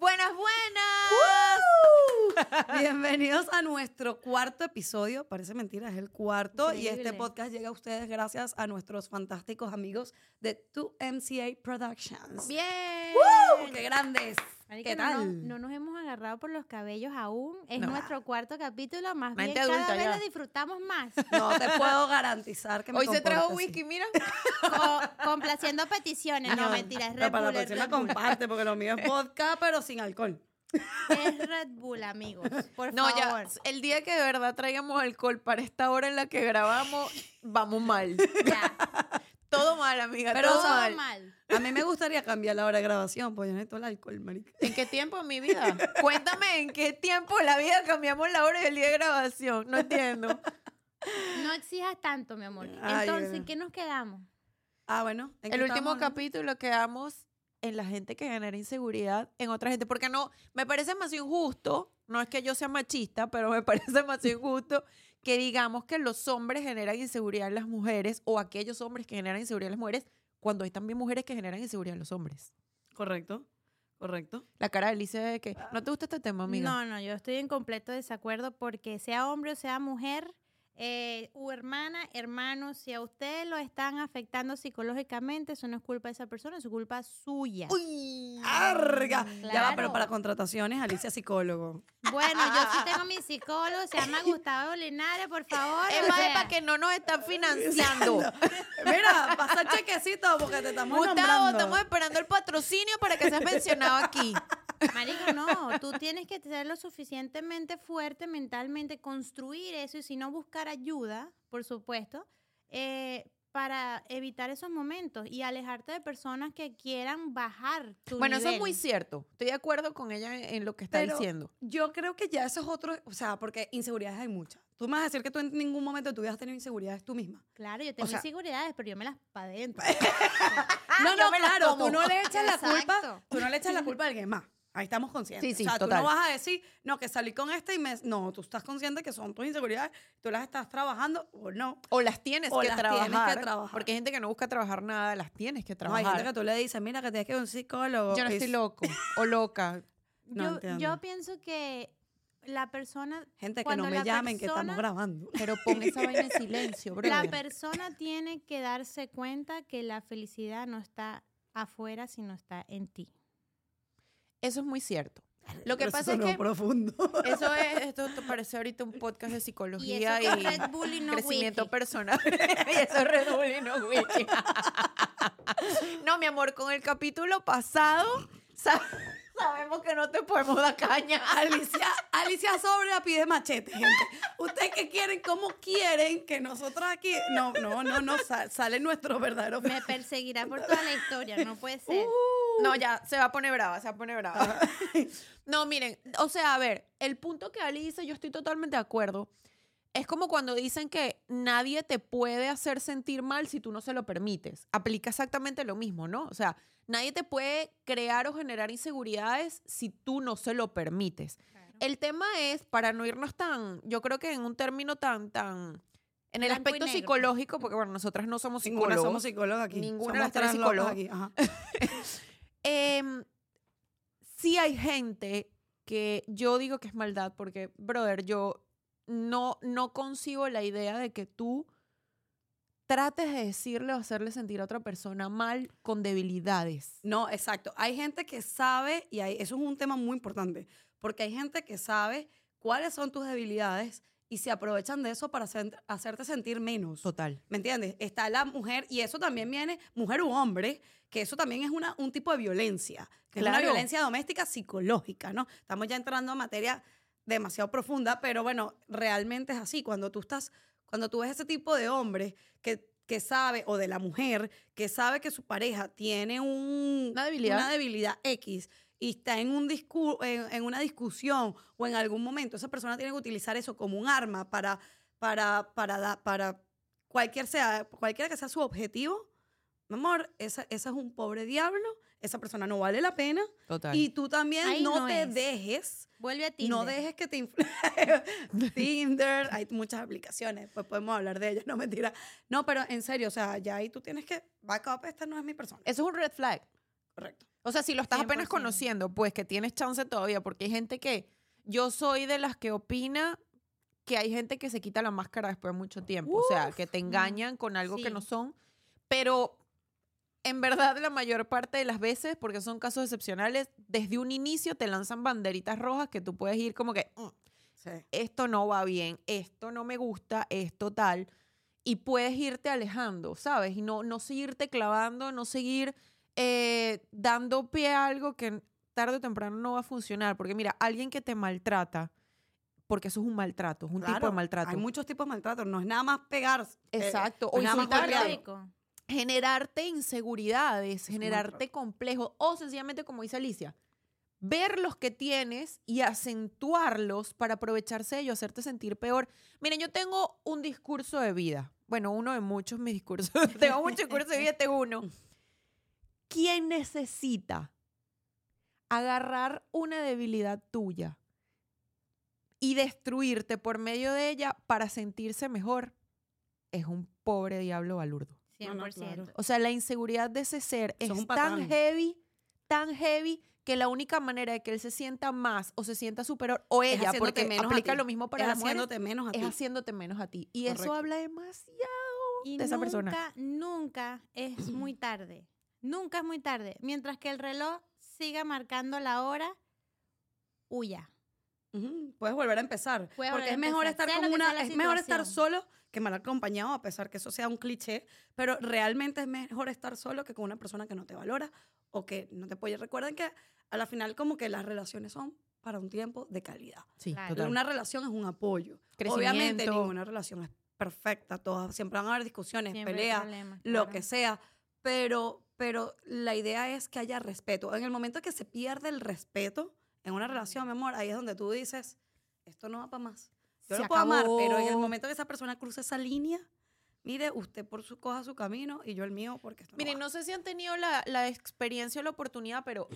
Buenas, buenas. Bienvenidos a nuestro cuarto episodio. Parece mentira, es el cuarto. Y este podcast llega a ustedes gracias a nuestros fantásticos amigos de 2MCA Productions. Bien. ¡Woo! ¡Qué grandes! Marica, ¿Qué no, nos- tal? No, nos hemos agarrado por los cabellos aún. Es No. nuestro cuarto capítulo. Más Mente bien, cada vez ya. lo disfrutamos más. No te puedo garantizar que me Hoy se trajo así. whisky, mira. Co- complaciendo peticiones. No, No, mentira. Es para Bull. la próxima comparte, porque lo mío es vodka, pero sin alcohol. Es Red Bull, amigos. Por No, favor. ya, el día que de verdad traigamos alcohol para esta hora en la que grabamos, vamos mal. Ya. Todo mal, amiga, Pero, todo Todo mal. mal. A mí me gustaría cambiar la hora de grabación, pues yo necesito el alcohol, marica. ¿En qué tiempo en mi vida? Cuéntame en qué tiempo de la vida cambiamos la hora y el día de grabación. No entiendo. No exijas tanto, mi amor. Ay, Entonces, bueno. ¿qué nos quedamos? Ah, bueno. ¿en El último capítulo quedamos en la gente que genera inseguridad en otra gente. Porque no, me parece más injusto, no es que yo sea machista, pero me parece más injusto que digamos que los hombres generan inseguridad en las mujeres o aquellos hombres que generan inseguridad en las mujeres cuando hay también mujeres que generan inseguridad en los hombres. Correcto, correcto. La cara de Alicia de que no te gusta este tema, amiga. No, no, yo estoy en completo desacuerdo porque sea hombre o sea mujer, eh, u hermana, hermano, si a usted lo están afectando psicológicamente, eso no es culpa de esa persona, es su culpa suya. Uy. ¡Arga! Ya va, pero Claro. para contrataciones, Alicia psicólogo. Bueno, yo sí tengo mi psicólogo, se llama Gustavo Linares, por favor. Es más, para que no nos están financiando. Mira, pasa chequecito porque te estamos Gustavo, nombrando. estamos esperando el patrocinio para que seas mencionado aquí. Marico, no, tú tienes que ser lo suficientemente fuerte mentalmente, construir eso y si no buscar ayuda, por supuesto, eh, para evitar esos momentos y alejarte de personas que quieran bajar tu Bueno, eso es muy cierto. Estoy de acuerdo con ella en, en lo que está Pero diciendo. Yo creo que ya eso es otro, o sea, porque inseguridades hay muchas. Tú me vas a decir que tú en ningún momento de tu vida has tenido inseguridades tú misma. Claro, yo tengo sea- inseguridades, pero yo me las pa' dentro. no, no, claro, tú no le echas la culpa, tú no le echas la culpa a alguien más. Ahí estamos conscientes. Sí, sí, o sea, total. tú no vas a decir, no, que salí con este y me... No, tú estás consciente que son tus inseguridades, tú las estás trabajando o no. O las tienes, O que, las trabajar, tienes que trabajar. Porque hay gente que no busca trabajar nada, las tienes que No, trabajar. hay gente que tú le dices, mira, que tienes que ir a un psicólogo. Yo no estoy loco o loca. No yo, pienso que la persona, Gente que no me la llamen, que estamos grabando. Pero pon esa vaina en silencio, bro. la persona tiene que darse cuenta que la felicidad no está afuera, sino está en ti. Eso es muy cierto. Lo que Pero eso pasa es que profundo. eso es, esto te parece ahorita un podcast de psicología y, eso es Red Bull y no crecimiento personal. y eso es Red Bull y no whisky. no, mi amor, con el capítulo pasado sa- sabemos que no te podemos dar caña. Alicia, Alicia Sobria pide machete, gente. Ustedes que quieren, cómo quieren que nosotros aquí. No, no, no, no. sa- sale nuestro verdadero. Me perseguirá por toda la historia, no puede ser. Uh. No, ya, se va a poner brava, se va a poner brava. no, miren, o sea, a ver, el punto que Ali dice, yo estoy totalmente de acuerdo. Es como cuando dicen que nadie te puede hacer sentir mal si tú no se lo permites. Aplica exactamente lo mismo, ¿no? O sea, nadie te puede crear o generar inseguridades si tú no se lo permites. El tema es, para no irnos tan, yo creo que en un término tan, tan, en el Blanco aspecto psicológico, porque bueno, nosotras no somos Ninguna psicólogos. somos psicólogas aquí. Ninguna de Somos las tres psicólogas. aquí. Ajá. Em, sí hay gente que yo digo que es maldad porque, brother, yo no, no concibo la idea de que tú trates de decirle o hacerle sentir a otra persona mal con debilidades. No, exacto. Hay gente que sabe, y eso es un tema muy importante, porque hay gente que sabe cuáles son tus debilidades y se aprovechan de eso para hacer- hacerte sentir menos. Total. ¿Me entiendes? Está la mujer, y eso también viene, mujer u hombre, que eso también es una, un tipo de violencia, que es una violencia doméstica psicológica, ¿no? Estamos ya entrando a materia demasiado profunda, pero bueno, realmente es así. Cuando tú estás, cuando tú ves ese tipo de hombre que, que sabe, o de la mujer, que sabe que su pareja tiene un, Una debilidad. una debilidad X y está en, un discu- en, en una discusión o en algún momento, esa persona tiene que utilizar eso como un arma para, para, para, da- para cualquier sea, cualquiera que sea su objetivo, mi amor, esa, esa es un pobre diablo, esa persona no vale la pena. Total. Y tú también Ahí no, no te es. dejes, Vuelve a Tinder. no dejes que te Tinder, hay muchas aplicaciones, pues podemos hablar de ellas, no mentira. No, pero en serio, o sea, ya ahí tú tienes que, back up, esta no es mi persona. Eso es un red flag. Correcto. O sea, si lo estás apenas 100%. conociendo, pues que tienes chance todavía, porque hay gente que yo soy de las que opina que hay gente que se quita la máscara después de mucho tiempo, o sea, que te engañan con algo que no son, pero en verdad la mayor parte de las veces, porque son casos excepcionales, desde un inicio te lanzan banderitas rojas que tú puedes ir como que, "Mm, Sí. esto no va bien, esto no me gusta, esto tal. Y puedes irte alejando, ¿sabes? Y no, no seguirte clavando, no seguir eh, dando pie a algo que tarde o temprano no va a funcionar. Porque mira, alguien que te maltrata, porque eso es un maltrato, es un tipo de maltrato. Hay muchos tipos de maltrato. No es nada más pegar. eh, Exacto. no o es nada más generarte inseguridades, un generarte complejos, o sencillamente, como dice Alicia, ver los que tienes y acentuarlos para aprovecharse de ellos, hacerte sentir peor. Miren, yo tengo un discurso de vida. Bueno, uno de muchos mis discursos. tengo muchos discursos de vida, este es uno. ¿Quién necesita agarrar una debilidad tuya y destruirte por medio de ella para sentirse mejor? Es un pobre diablo balurdo. No, no, 100%. claro. O sea, la inseguridad de ese ser Sos es tan heavy, tan heavy, que la única manera de que él se sienta más o se sienta superior, o ella, porque menos aplica lo mismo para es las mujeres, haciéndote menos a ti. es haciéndote menos a ti. Y eso habla demasiado Y de esa nunca, persona. nunca es muy tarde. Nunca es muy tarde. Mientras que el reloj siga marcando la hora, huya. Ujú, Puedes volver a empezar. Puedes porque es mejor empezar, estar sea con una, es mejor estar situación. solo que mal acompañado, a pesar que eso sea un cliché, pero realmente es mejor estar solo que con una persona que no te valora o que no te apoya. Recuerden que a la final como que las relaciones son para un tiempo de calidad. Sí, Claro. total. Una relación es un apoyo. Obviamente ninguna relación es perfecta, todas siempre van a haber discusiones, Siempre peleas, lo claro. que sea, pero, pero la idea es que haya respeto. En el momento que se pierde el respeto en una relación, mi amor, ahí es donde tú dices, esto no va para más. Yo Se lo puedo amar, pero en el acabó. momento que esa persona cruza esa línea, mire, usted por su coja su camino y yo el mío porque esto no Miren, va. no sé si han tenido la, la experiencia o la oportunidad, pero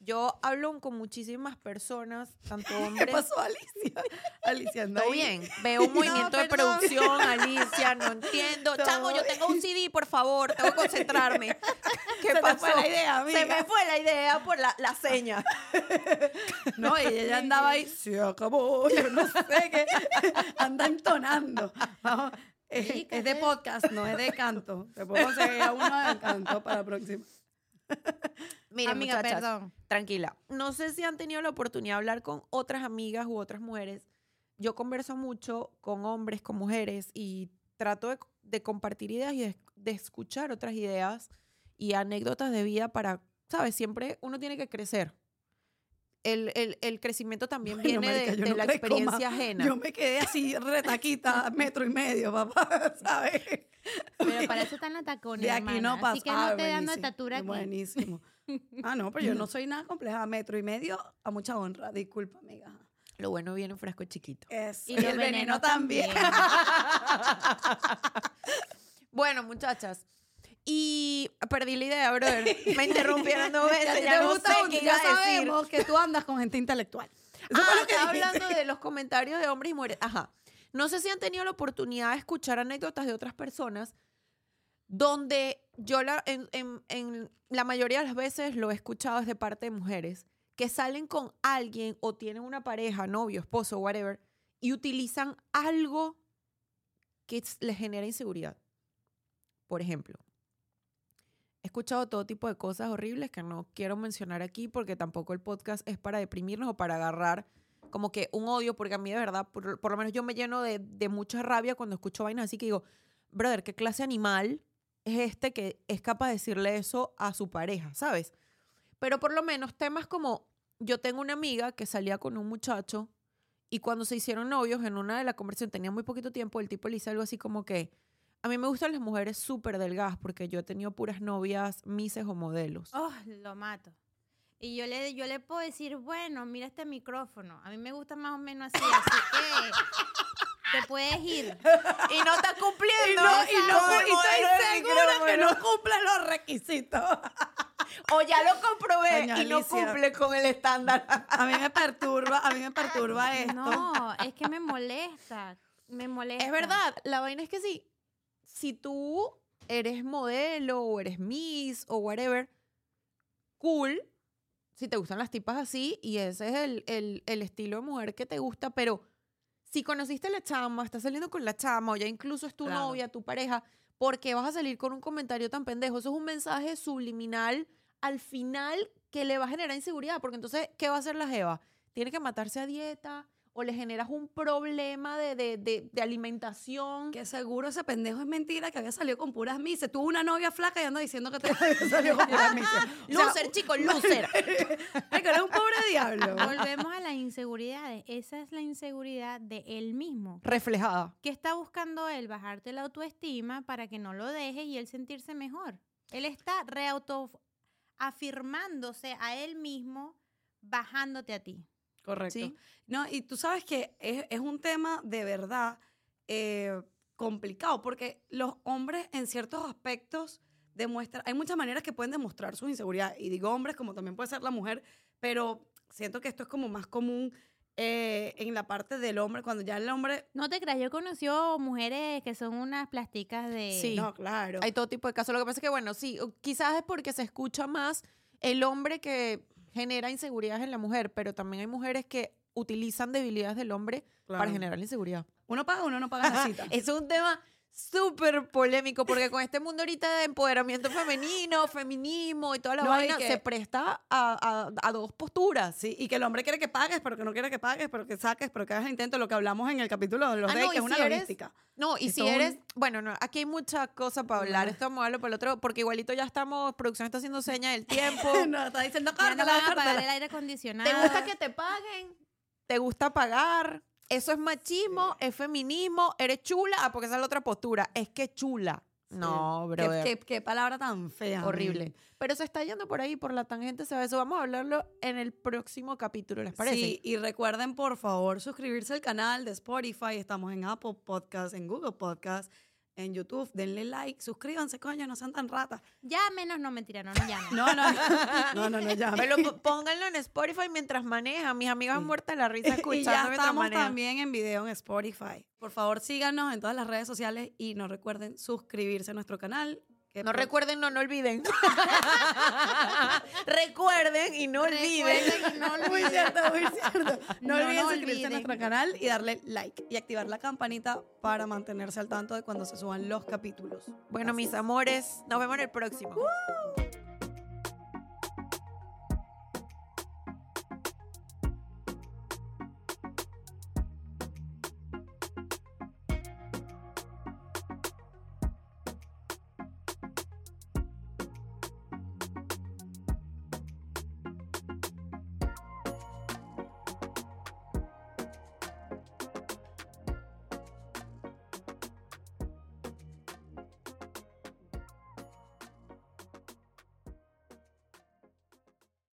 yo hablo con muchísimas personas, tanto ¿Qué hombres pasó, Alicia? Alicia, anda Todo bien. Veo un movimiento de producción, Alicia, no entiendo. Chamo, yo tengo un CD, por favor, tengo que concentrarme. ¿Qué Se me pasó? fue la idea, amiga. Se me fue la idea por la, la seña. No, y ella andaba ahí, se acabó, yo no sé qué. Anda entonando. Vamos, es, de ¿qué? podcast, no es de canto. Te puedo conseguir a uno de canto para la próxima. Miren, Amiga, muchachas, perdón. tranquila. No sé si han tenido la oportunidad de hablar con otras amigas u otras mujeres. Yo converso mucho con hombres, con mujeres y trato de, de compartir ideas y de, de escuchar otras ideas y anécdotas de vida para, ¿sabes? Siempre uno tiene que crecer. El, el- el crecimiento también Bueno, viene marica, de, yo de no la experiencia ajena. Yo me quedé así retaquita, metro y medio, papá, ¿sabes? Pero para eso están los tacones, De aquí no pasa. Así que no te dando estatura aquí. Buenísimo. Ah, no, pero yo no soy nada compleja. Metro y medio, a mucha honra. Disculpa, amiga. Lo bueno viene en frasco chiquito. Y los venenos también. Bueno, muchachas. Y perdí la idea, brother. Me interrumpieron dos veces. Ya te no sé qué ya a decir. sabemos que tú andas con gente intelectual. Eso Ah, lo que hablando de los comentarios de hombres y mujeres. Ajá. No sé si han tenido la oportunidad de escuchar anécdotas de otras personas donde yo la, en, en- en la mayoría de las veces lo he escuchado es de parte de mujeres que salen con alguien o tienen una pareja, novio, esposo, whatever, y utilizan algo que les genera inseguridad. Por ejemplo, he escuchado todo tipo de cosas horribles que no quiero mencionar aquí porque tampoco el podcast es para deprimirnos o para agarrar como que un odio, porque a mí de verdad, por, lo menos yo me lleno de, de mucha rabia cuando escucho vainas así que digo, brother, ¿qué clase animal es este que es capaz de decirle eso a su pareja, ¿sabes? Pero por lo menos temas como, yo tengo una amiga que salía con un muchacho y cuando se hicieron novios, en una de las conversaciones, tenía muy poquito tiempo, el tipo le dice algo así como que, a mí me gustan las mujeres súper delgadas porque yo he tenido puras novias, mises o modelos. Oh, lo mato. Y yo le, yo le puedo decir, bueno, mira este micrófono. A mí me gusta más o menos así, así que te puedes ir. Y no está Y cumpliendo. no, y no, el y estoy segura que no cumple los requisitos. O ya lo comprobé Doña y no cumple con el estándar. A mí me perturba, a mí me perturba esto. No, es que me molesta. Me molesta. Es verdad, la vaina es que sí. Si tú eres modelo o eres miss o whatever, cool si te gustan las tipas así y ese es el, el- el estilo de mujer que te gusta, pero si conociste a la chama, estás saliendo con la chama o ya incluso es tu Claro. novia, tu pareja, ¿por qué vas a salir con un comentario tan pendejo? Eso es un mensaje subliminal al final que le va a generar inseguridad, porque entonces, ¿qué va a hacer la jeva? Tiene que matarse a dieta o le generas un problema de, de, de- de alimentación. Que seguro ese pendejo es mentira, que había salido con puras mises. Tuvo una novia flaca y anda diciendo que te había salido con puras mises. O sea, Loser, chicos, loser. ay, que eres un pobre diablo. Volvemos a las inseguridades. Esa es la inseguridad de él mismo. Reflejada. ¿Qué está buscando él? Bajarte la autoestima para que no lo deje y él sentirse mejor. Él está reautoafirmándose a él mismo, bajándote a ti. Correcto. Sí. No, y tú sabes que es, es un tema de verdad eh, complicado, porque los hombres en ciertos aspectos demuestran, hay muchas maneras que pueden demostrar su inseguridad, y digo hombres como también puede ser la mujer, pero siento que esto es como más común eh, en la parte del hombre, cuando ya el hombre... No te creas, yo conoció mujeres que son unas plásticas de... Sí. No, claro. Hay todo tipo de casos. Lo que pasa es que, bueno, sí, quizás es porque se escucha más el hombre que genera inseguridades en la mujer, pero también hay mujeres que utilizan debilidades del hombre para generar inseguridad. Uno paga, uno no paga la cita. Eso es un tema súper polémico porque con este mundo ahorita de empoderamiento femenino, feminismo y toda la No, vaina que- se presta a, a- a dos posturas. Sí, y que el hombre quiere que pagues, pero que no quiere que pagues, pero que saques, pero que hagas intento, lo que hablamos en el capítulo de los Ah, no, que es una eres- logística. No, y si un- eres, bueno, no, aquí hay muchas cosas para hablar, No. esto vamos a hablarlo por el otro, porque igualito ya estamos, producción está haciendo señas del tiempo. no, está diciendo, no córtala, van a pagar córtala". el aire acondicionado. ¿Te gusta que te paguen? ¿Te gusta pagar? Eso es machismo, es feminismo, eres chula, ah, porque esa es la otra postura, es que chula. No, bro. Qué, qué palabra tan fea. Horrible. Pero se está yendo por ahí, por la tangente, ¿sabes? Eso vamos a hablarlo en el próximo capítulo, ¿les parece? Sí, y recuerden, por favor, suscribirse al canal de Spotify. Estamos en Apple Podcast, en Google Podcast, en YouTube. Denle like, suscríbanse, coño, no sean tan ratas. Ya menos no mentira, no, no llamen. No, no, no, no, no, ya. Pero pónganlo en Spotify mientras manejan. Mis amigas Sí. muertas la risa escuchando y ya mientras estamos manejan. también en video en Spotify. Por favor, síganos en todas las redes sociales y no recuerden suscribirse a nuestro canal. No recuerden, no, no olviden. recuerden y no olviden. Y no Muy olviden. cierto, muy cierto. No, No, olviden no suscribirse a nuestro canal y darle like y activar la campanita para mantenerse al tanto de cuando se suban los capítulos. Bueno, mis amores, nos vemos en el próximo.